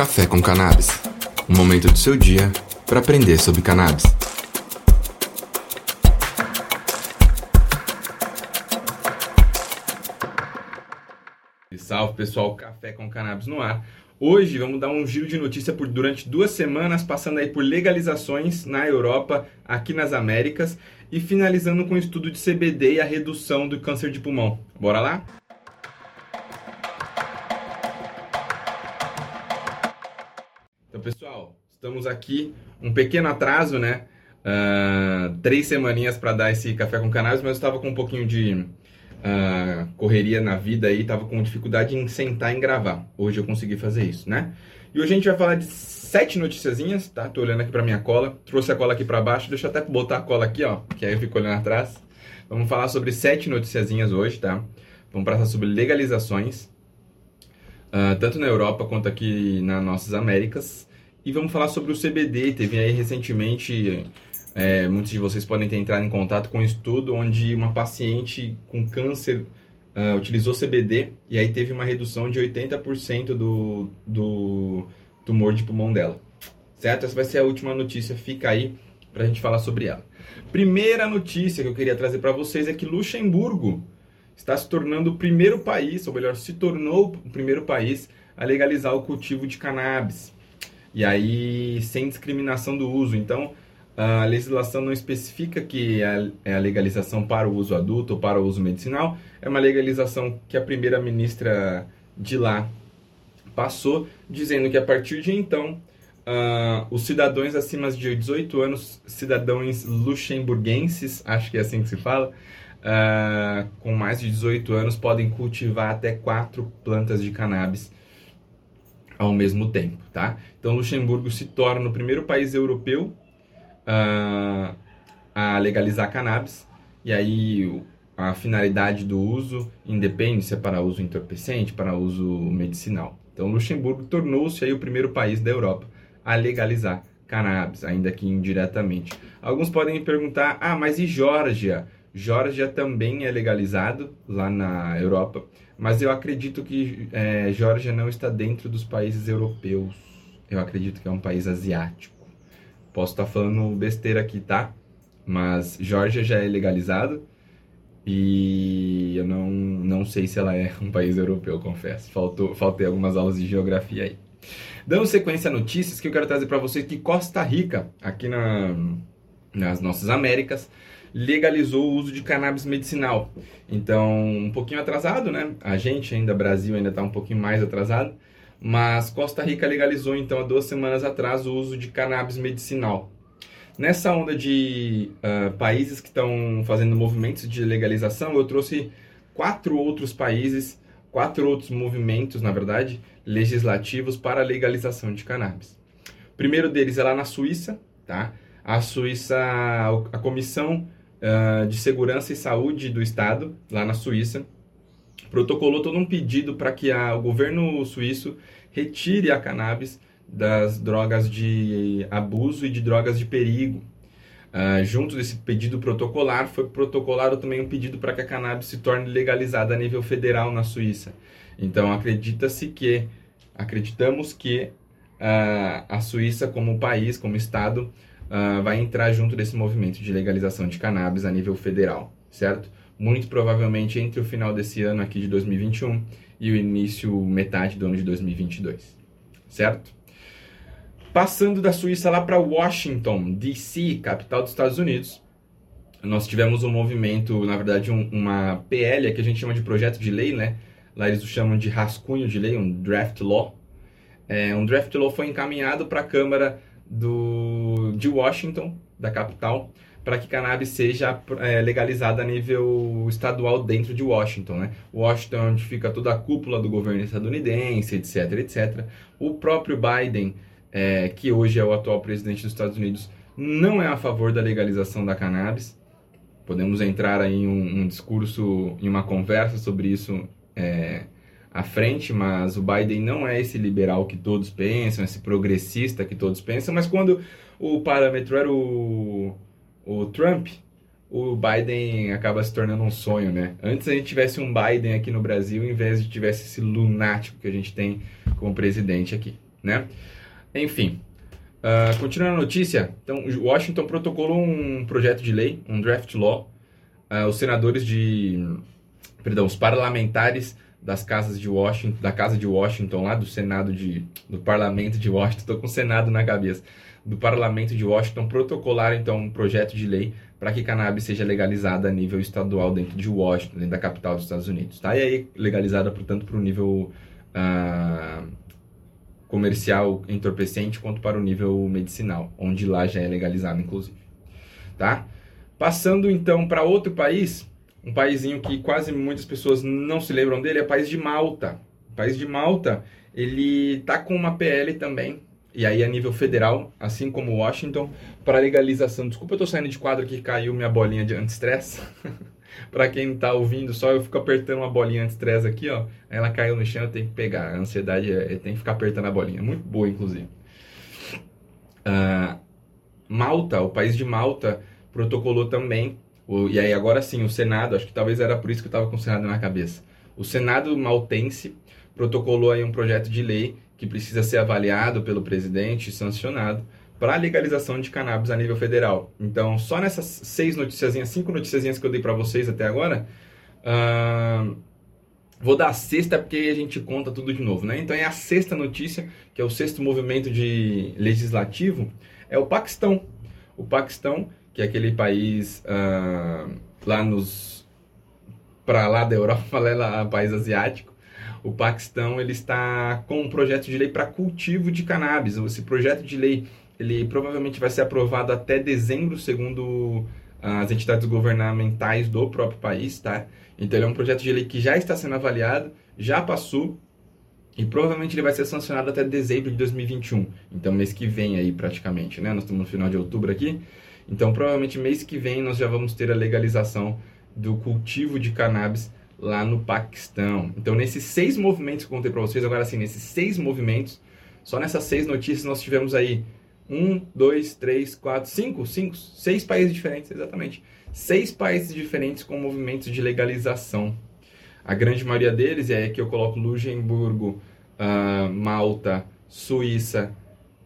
Café com Cannabis um momento do seu dia para aprender sobre cannabis. Salve pessoal, Café com Cannabis no ar. Hoje vamos dar um giro de notícia por durante duas semanas, passando aí por legalizações na Europa, aqui nas Américas e finalizando com o estudo de CBD e a redução do câncer de pulmão. Bora lá? Então, pessoal, estamos aqui, um pequeno atraso, né? Uh, três semaninhas para dar esse café com cannabis, mas eu estava com um pouquinho de uh, correria na vida aí, estava com dificuldade em sentar e gravar. Hoje eu consegui fazer isso, né? E hoje a gente vai falar de sete noticiazinhas, tá? Tô olhando aqui para minha cola, trouxe a cola aqui para baixo, deixa eu até botar a cola aqui, ó, que aí eu fico olhando atrás. Vamos falar sobre sete noticiazinhas hoje, tá? Vamos falar sobre legalizações, uh, tanto na Europa quanto aqui nas nossas Américas. E vamos falar sobre o CBD. Teve aí recentemente, é, muitos de vocês podem ter entrado em contato com um estudo onde uma paciente com câncer uh, utilizou CBD e aí teve uma redução de 80% do, do tumor de pulmão dela. Certo? Essa vai ser a última notícia, fica aí para a gente falar sobre ela. Primeira notícia que eu queria trazer para vocês é que Luxemburgo está se tornando o primeiro país, ou melhor, se tornou o primeiro país a legalizar o cultivo de cannabis. E aí, sem discriminação do uso. Então, a legislação não especifica que é a legalização para o uso adulto ou para o uso medicinal. É uma legalização que a primeira-ministra de lá passou, dizendo que a partir de então, uh, os cidadãos acima de 18 anos, cidadãos luxemburguenses, acho que é assim que se fala, uh, com mais de 18 anos podem cultivar até quatro plantas de cannabis ao mesmo tempo, tá? Então Luxemburgo se torna o primeiro país europeu uh, a legalizar cannabis e aí a finalidade do uso independe se é para uso entorpecente, para uso medicinal. Então Luxemburgo tornou-se aí o primeiro país da Europa a legalizar cannabis, ainda que indiretamente. Alguns podem me perguntar: "Ah, mas e Geórgia?" Geórgia também é legalizado lá na Europa, mas eu acredito que é, Geórgia não está dentro dos países europeus. Eu acredito que é um país asiático. Posso estar falando besteira aqui, tá? Mas Geórgia já é legalizado e eu não, não sei se ela é um país europeu, confesso. Faltou, faltei algumas aulas de geografia aí. Dando sequência a notícias que eu quero trazer para vocês que Costa Rica, aqui na, nas nossas Américas, legalizou o uso de cannabis medicinal. Então, um pouquinho atrasado, né? A gente ainda, Brasil, ainda está um pouquinho mais atrasado. Mas Costa Rica legalizou, então, há duas semanas atrás, o uso de cannabis medicinal. Nessa onda de uh, países que estão fazendo movimentos de legalização, eu trouxe quatro outros países, quatro outros movimentos, na verdade, legislativos para a legalização de cannabis. O primeiro deles é lá na Suíça, tá? A Suíça, a Comissão uh, de Segurança e Saúde do Estado, lá na Suíça, protocolou todo um pedido para que a, o governo suíço retire a cannabis das drogas de abuso e de drogas de perigo. Uh, junto desse pedido protocolar, foi protocolado também um pedido para que a cannabis se torne legalizada a nível federal na Suíça. Então, acredita-se que, acreditamos que uh, a Suíça, como país, como Estado, uh, vai entrar junto desse movimento de legalização de cannabis a nível federal, certo? Muito provavelmente entre o final desse ano aqui de 2021 e o início, metade do ano de 2022, certo? Passando da Suíça lá para Washington, D.C., capital dos Estados Unidos, nós tivemos um movimento, na verdade, um, uma PL, que a gente chama de projeto de lei, né? Lá eles o chamam de rascunho de lei, um draft law. É, um draft law foi encaminhado para a Câmara do, de Washington, da capital, para que cannabis seja é, legalizada a nível estadual dentro de Washington. Né? Washington é onde fica toda a cúpula do governo estadunidense, etc, etc. O próprio Biden, é, que hoje é o atual presidente dos Estados Unidos, não é a favor da legalização da cannabis. Podemos entrar aí em um, um discurso, em uma conversa sobre isso é, à frente, mas o Biden não é esse liberal que todos pensam, esse progressista que todos pensam, mas quando o parâmetro era o, o Trump, o Biden acaba se tornando um sonho, né? Antes a gente tivesse um Biden aqui no Brasil, em vez de tivesse esse lunático que a gente tem como presidente aqui, né? Enfim, uh, continuando a notícia, então Washington protocolou um projeto de lei, um draft law. Uh, os senadores de, perdão, os parlamentares das casas de Washington, da casa de Washington, lá do Senado de, do Parlamento de Washington, estou com o Senado na cabeça, do Parlamento de Washington protocolaram então um projeto de lei para que cannabis seja legalizada a nível estadual dentro de Washington, dentro da capital dos Estados Unidos, tá? E aí legalizada, portanto, para o nível uh, comercial entorpecente quanto para o nível medicinal, onde lá já é legalizado, inclusive, tá? Passando então para outro país, um paísinho que quase muitas pessoas não se lembram dele, é o país de Malta. O país de Malta, ele tá com uma PL também, e aí a nível federal, assim como Washington, para legalização. Desculpa, eu tô saindo de quadro que caiu minha bolinha de anti-estresse. para quem tá ouvindo só, eu fico apertando uma bolinha anti-estresse aqui, ó. Ela caiu no chão, eu tenho que pegar. A ansiedade é, tem que ficar apertando a bolinha. Muito boa, inclusive. Uh, Malta, o país de Malta, protocolou também o, e aí agora sim, o Senado, acho que talvez era por isso que eu estava com o Senado na cabeça. O Senado maltense protocolou aí um projeto de lei que precisa ser avaliado pelo presidente e sancionado para a legalização de cannabis a nível federal. Então, só nessas seis noticiazinhas, cinco noticiazinhas que eu dei para vocês até agora, uh, vou dar a sexta porque a gente conta tudo de novo, né? Então, é a sexta notícia, que é o sexto movimento de legislativo, é o Paquistão. O Paquistão que é aquele país uh, lá nos para lá da Europa, lá país asiático, o Paquistão ele está com um projeto de lei para cultivo de cannabis. Esse projeto de lei ele provavelmente vai ser aprovado até dezembro, segundo as entidades governamentais do próprio país, tá? Então ele é um projeto de lei que já está sendo avaliado, já passou e provavelmente ele vai ser sancionado até dezembro de 2021. Então mês que vem aí praticamente, né? Nós estamos no final de outubro aqui. Então, provavelmente mês que vem nós já vamos ter a legalização do cultivo de cannabis lá no Paquistão. Então, nesses seis movimentos que eu contei para vocês, agora sim, nesses seis movimentos, só nessas seis notícias nós tivemos aí um, dois, três, quatro, cinco, cinco, seis países diferentes, exatamente. Seis países diferentes com movimentos de legalização. A grande maioria deles é que eu coloco Luxemburgo, uh, Malta, Suíça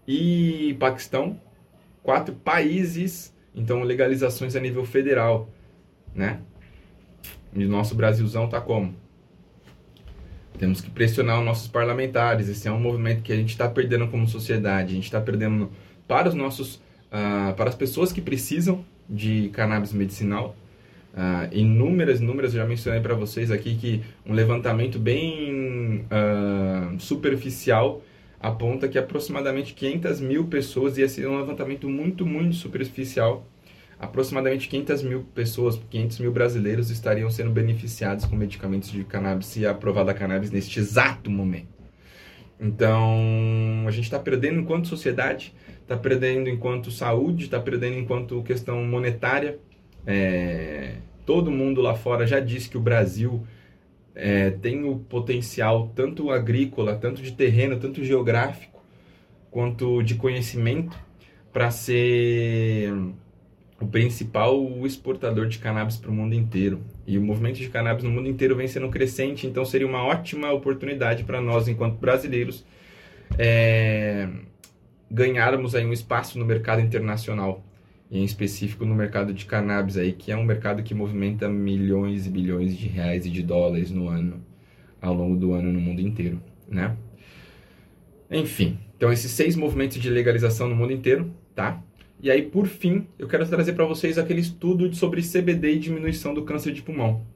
e Paquistão. Quatro países então, legalizações a nível federal, né? E nosso Brasilzão tá como? Temos que pressionar os nossos parlamentares. Esse é um movimento que a gente está perdendo como sociedade. A gente está perdendo para os nossos, uh, para as pessoas que precisam de cannabis medicinal. Uh, inúmeras, inúmeras, já mencionei para vocês aqui que um levantamento bem uh, superficial aponta que aproximadamente 500 mil pessoas, e esse é um levantamento muito, muito superficial, aproximadamente 500 mil pessoas, 500 mil brasileiros estariam sendo beneficiados com medicamentos de cannabis se aprovada a cannabis neste exato momento. Então, a gente está perdendo enquanto sociedade, está perdendo enquanto saúde, está perdendo enquanto questão monetária. É, todo mundo lá fora já disse que o Brasil é, tem o potencial tanto agrícola, tanto de terreno, tanto geográfico, quanto de conhecimento para ser o principal exportador de cannabis para o mundo inteiro. E o movimento de cannabis no mundo inteiro vem sendo crescente, então seria uma ótima oportunidade para nós, enquanto brasileiros, é, ganharmos aí um espaço no mercado internacional em específico no mercado de cannabis aí, que é um mercado que movimenta milhões e bilhões de reais e de dólares no ano, ao longo do ano no mundo inteiro, né? Enfim, então esses seis movimentos de legalização no mundo inteiro, tá? E aí, por fim, eu quero trazer para vocês aquele estudo sobre CBD e diminuição do câncer de pulmão.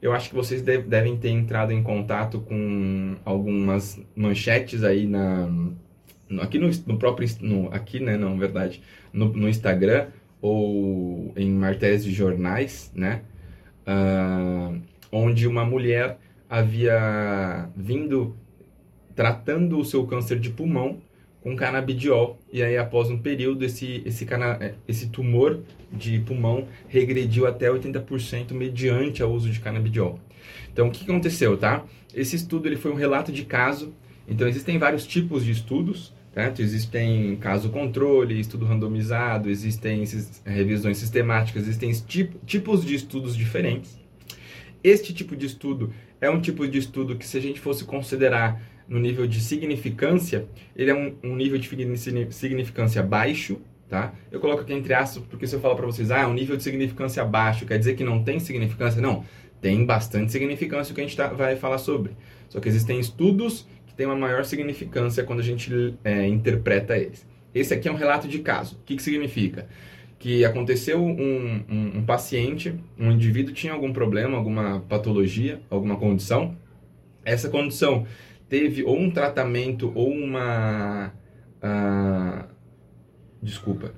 Eu acho que vocês devem ter entrado em contato com algumas manchetes aí na aqui no, no próprio no, aqui né não verdade no, no Instagram ou em matérias de jornais, né? Uh, onde uma mulher havia vindo tratando o seu câncer de pulmão com canabidiol e aí após um período esse esse cana esse tumor de pulmão regrediu até 80% mediante o uso de canabidiol. Então o que aconteceu, tá? Esse estudo ele foi um relato de caso. Então existem vários tipos de estudos Certo? Existem caso controle, estudo randomizado, existem revisões sistemáticas, existem tipos de estudos diferentes. Este tipo de estudo é um tipo de estudo que, se a gente fosse considerar no nível de significância, ele é um, um nível de significância baixo, tá? Eu coloco aqui entre aspas, porque se eu falar para vocês, ah, um nível de significância baixo, quer dizer que não tem significância? Não, tem bastante significância o que a gente tá, vai falar sobre. Só que existem estudos têm uma maior significância quando a gente é, interpreta eles. Esse aqui é um relato de caso. O que, que significa? Que aconteceu um, um, um paciente, um indivíduo tinha algum problema, alguma patologia, alguma condição. Essa condição teve ou um tratamento ou uma. Uh, desculpa,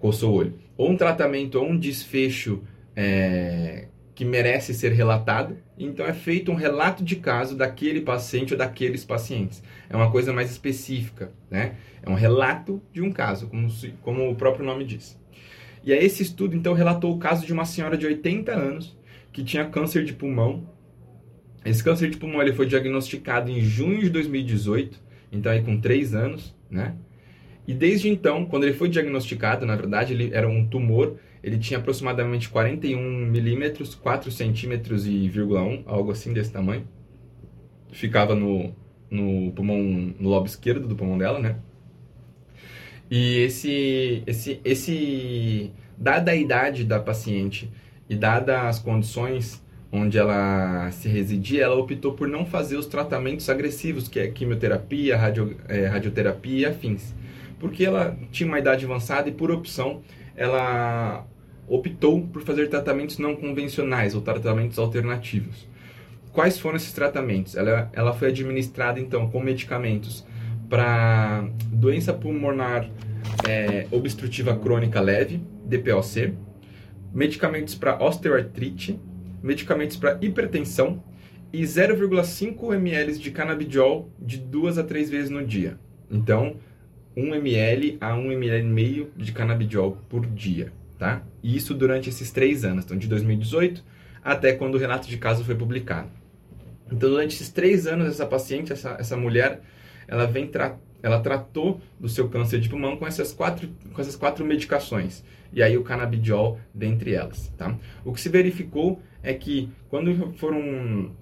coçou o olho. Ou um tratamento ou um desfecho é, que merece ser relatado. Então é feito um relato de caso daquele paciente ou daqueles pacientes. É uma coisa mais específica, né? É um relato de um caso, como, como o próprio nome diz. E aí esse estudo então relatou o caso de uma senhora de 80 anos que tinha câncer de pulmão. Esse câncer de pulmão ele foi diagnosticado em junho de 2018, então aí com 3 anos, né? E desde então, quando ele foi diagnosticado, na verdade, ele era um tumor ele tinha aproximadamente 41 milímetros, 4 centímetros e vírgula 1, algo assim desse tamanho. Ficava no, no pulmão, no lobo esquerdo do pulmão dela, né? E esse, esse, esse, dada a idade da paciente e dadas as condições onde ela se residia, ela optou por não fazer os tratamentos agressivos, que é quimioterapia, radio, é, radioterapia e afins. Porque ela tinha uma idade avançada e, por opção, ela optou por fazer tratamentos não convencionais ou tratamentos alternativos. Quais foram esses tratamentos? Ela, ela foi administrada então com medicamentos para doença pulmonar é, obstrutiva crônica leve, DPOC, medicamentos para osteoartrite, medicamentos para hipertensão e 0,5 ml de canabidiol de duas a três vezes no dia. Então, 1 ml a 1 ml meio de canabidiol por dia, tá? E isso durante esses três anos, então de 2018 até quando o relato de caso foi publicado. Então, durante esses três anos, essa paciente, essa, essa mulher, ela vem tra ela tratou do seu câncer de pulmão com essas quatro, com essas quatro medicações. E aí o canabidiol dentre elas, tá? O que se verificou é que quando foram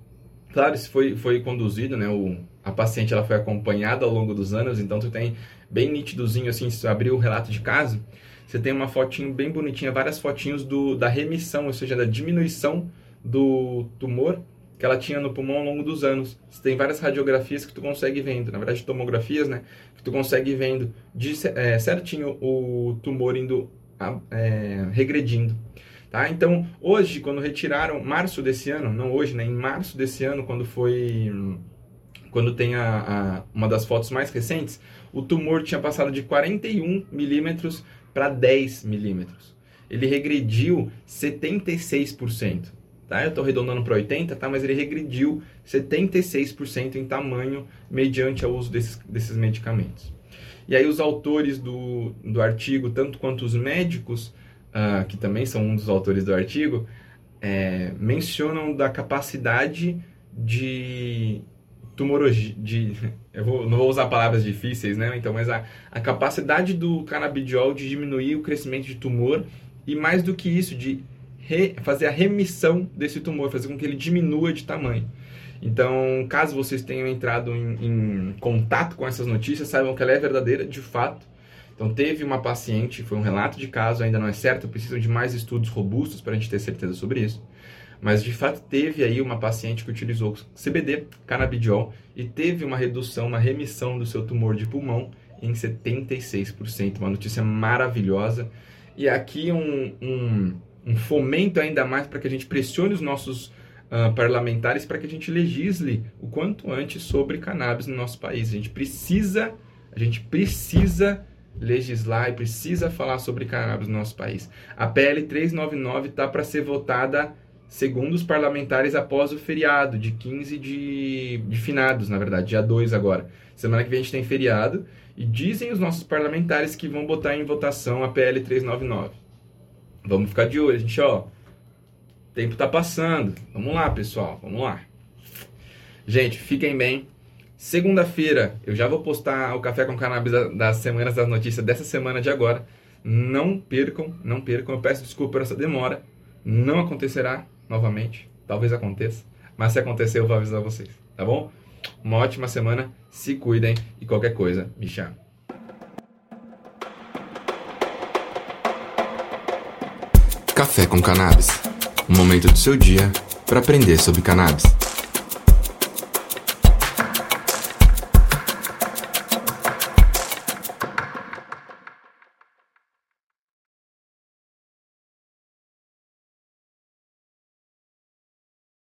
Claro, isso foi, foi conduzido, né? O, a paciente ela foi acompanhada ao longo dos anos, então tu tem bem nítidozinho assim, se tu abrir o relato de caso, você tem uma fotinho bem bonitinha, várias fotinhos do, da remissão, ou seja, da diminuição do tumor que ela tinha no pulmão ao longo dos anos. Você tem várias radiografias que tu consegue vendo, na verdade tomografias, né? Que tu consegue vendo de, é, certinho o tumor indo é, regredindo. Tá? Então, hoje, quando retiraram, março desse ano, não hoje, né? Em março desse ano, quando foi. Quando tem a, a uma das fotos mais recentes, o tumor tinha passado de 41 milímetros para 10 milímetros. Ele regrediu 76%. Tá? Eu estou arredondando para 80%, tá? mas ele regrediu 76% em tamanho mediante o uso desses, desses medicamentos. E aí os autores do, do artigo, tanto quanto os médicos, uh, que também são um dos autores do artigo, é, mencionam da capacidade de tumorologia, de, eu vou, não vou usar palavras difíceis, né? Então, mas a, a capacidade do canabidiol de diminuir o crescimento de tumor e mais do que isso, de re, fazer a remissão desse tumor, fazer com que ele diminua de tamanho. Então, caso vocês tenham entrado em, em contato com essas notícias, saibam que ela é verdadeira, de fato. Então, teve uma paciente, foi um relato de caso, ainda não é certo, precisam de mais estudos robustos para a gente ter certeza sobre isso. Mas, de fato, teve aí uma paciente que utilizou CBD, canabidiol, e teve uma redução, uma remissão do seu tumor de pulmão em 76%. Uma notícia maravilhosa. E aqui um, um, um fomento ainda mais para que a gente pressione os nossos uh, parlamentares para que a gente legisle o quanto antes sobre cannabis no nosso país. A gente precisa, a gente precisa legislar e precisa falar sobre cannabis no nosso país. A PL 399 está para ser votada segundo os parlamentares após o feriado de 15 de, de finados, na verdade, dia 2 agora. Semana que vem a gente tem feriado e dizem os nossos parlamentares que vão botar em votação a PL 399. Vamos ficar de olho, gente, ó. Tempo tá passando. Vamos lá, pessoal, vamos lá. Gente, fiquem bem. Segunda-feira eu já vou postar o Café com Cannabis das Semanas das Notícias dessa semana de agora. Não percam, não percam. Eu peço desculpa por essa demora. Não acontecerá novamente. Talvez aconteça. Mas se acontecer, eu vou avisar vocês. Tá bom? Uma ótima semana, se cuidem e qualquer coisa, me chama. Café com Cannabis. Um momento do seu dia para aprender sobre cannabis.